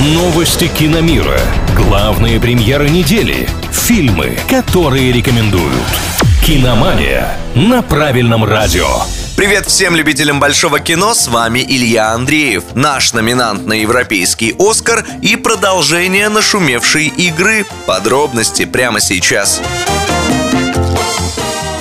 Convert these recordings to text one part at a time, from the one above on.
Новости киномира. Главные премьеры недели. Фильмы, которые рекомендуют. Киномания на правильном радио. Привет всем любителям большого кино, с вами Илья Андреев, наш номинант на Европейский Оскар и продолжение нашумевшей игры. Подробности прямо сейчас.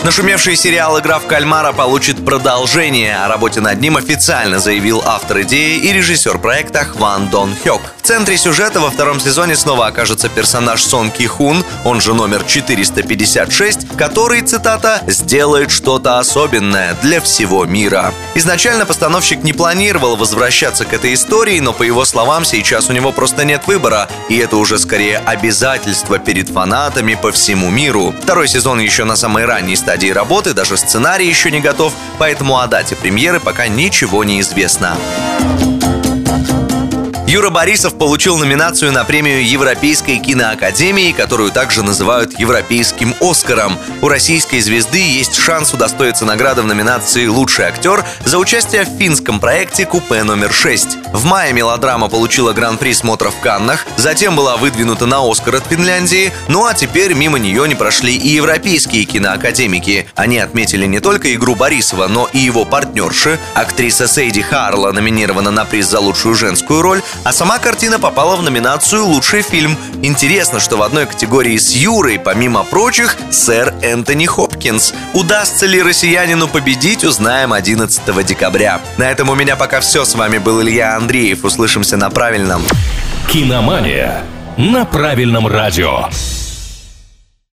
Нашумевший сериал «Игра в кальмара» получит продолжение. О работе над ним официально заявил автор идеи и режиссер проекта Хван Дон Хёк. В центре сюжета во втором сезоне снова окажется персонаж Сон Ки Хун, он же номер 456, который, цитата, «сделает что-то особенное для всего мира». Изначально постановщик не планировал возвращаться к этой истории, но, по его словам, сейчас у него просто нет выбора, и это уже скорее обязательство перед фанатами по всему миру. Второй сезон еще на самой ранней стадии работы, даже сценарий еще не готов, поэтому о дате премьеры пока ничего не известно. Юра Борисов получил номинацию на премию Европейской киноакадемии, которую также называют Европейским Оскаром. У российской звезды есть шанс удостоиться награды в номинации «Лучший актер» за участие в финском проекте «Купе номер 6». В мае мелодрама получила гран-при смотра в Каннах, затем была выдвинута на Оскар от Финляндии, ну а теперь мимо нее не прошли и европейские киноакадемики. Они отметили не только игру Борисова, но и его партнерши. Актриса Сейди Харла номинирована на приз за лучшую женскую роль, а сама картина попала в номинацию «Лучший фильм». Интересно, что в одной категории с Юрой, помимо прочих, сэр Энтони Хопкинс. Удастся ли россиянину победить, узнаем 11 декабря. На этом у меня пока все. С вами был Илья Андреев. Услышимся на правильном. Киномания на правильном радио.